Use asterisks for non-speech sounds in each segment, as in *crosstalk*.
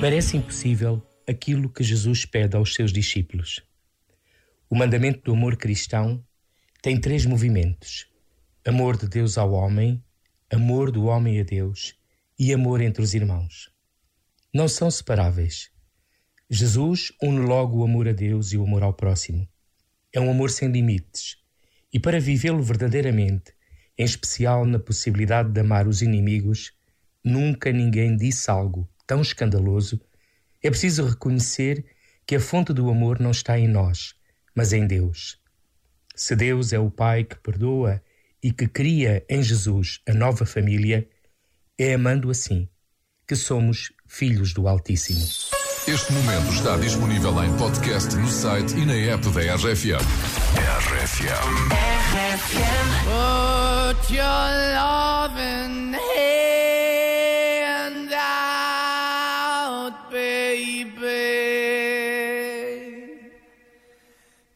Parece impossível aquilo que Jesus pede aos seus discípulos. O mandamento do amor cristão tem três movimentos: amor de Deus ao homem, amor do homem a Deus e amor entre os irmãos. Não são separáveis. Jesus une logo o amor a Deus e o amor ao próximo. É um amor sem limites. E para vivê-lo verdadeiramente, em especial na possibilidade de amar os inimigos, nunca ninguém disse algo tão escandaloso, é preciso reconhecer que a fonte do amor não está em nós, mas em Deus. Se Deus é o Pai que perdoa e que cria em Jesus a nova família, é amando assim que somos filhos do Altíssimo. Este momento está disponível em podcast no site e na app da RFM. RFM. RFM. Put your love in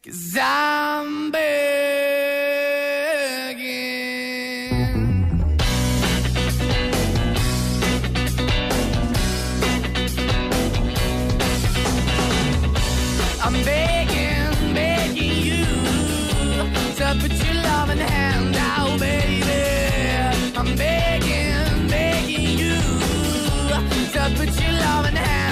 Cause I'm begging. I'm begging, begging you to put your loving hand out, baby. I'm begging, begging you to put your loving hand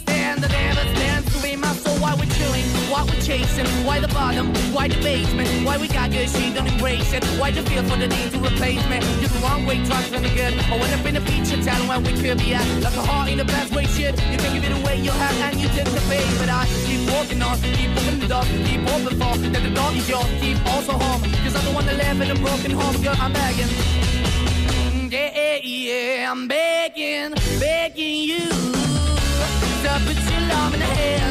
why we're chasing, why the bottom, why the basement, why we got good, she don't embrace it. Why the feel for the need to replace me? You're the wrong way, trying to good. I went up in the feature town where we could be at. Like a heart in the best way, shit. You can give it away, you have, and you take the bait. But I keep walking on, keep moving the door, keep open for that the door is yours, keep also home. Cause I'm the one that live in a broken home, girl, I'm begging. Yeah, yeah, yeah, I'm begging, begging you put your love in the hand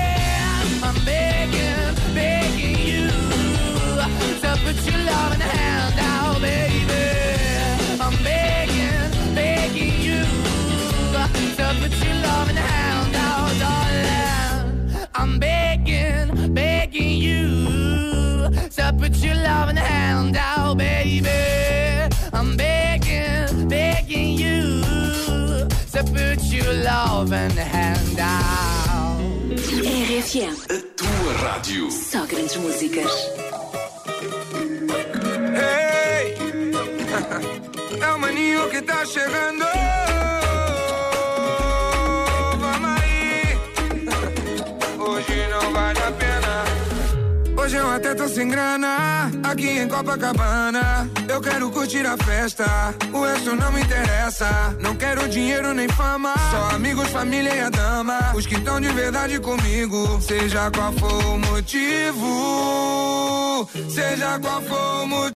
To put your loving hand out, baby. I'm begging, begging you to put your loving hand out. RFM. A tua rádio. Só grandes músicas. Hey! *laughs* É o maninho que tá chegando. Hoje eu até tô sem grana, aqui em Copacabana. Eu quero curtir a festa, o resto não me interessa. Não quero dinheiro nem fama, só amigos, família e a dama. Os que estão de verdade comigo, seja qual for o motivo, seja qual for o motivo.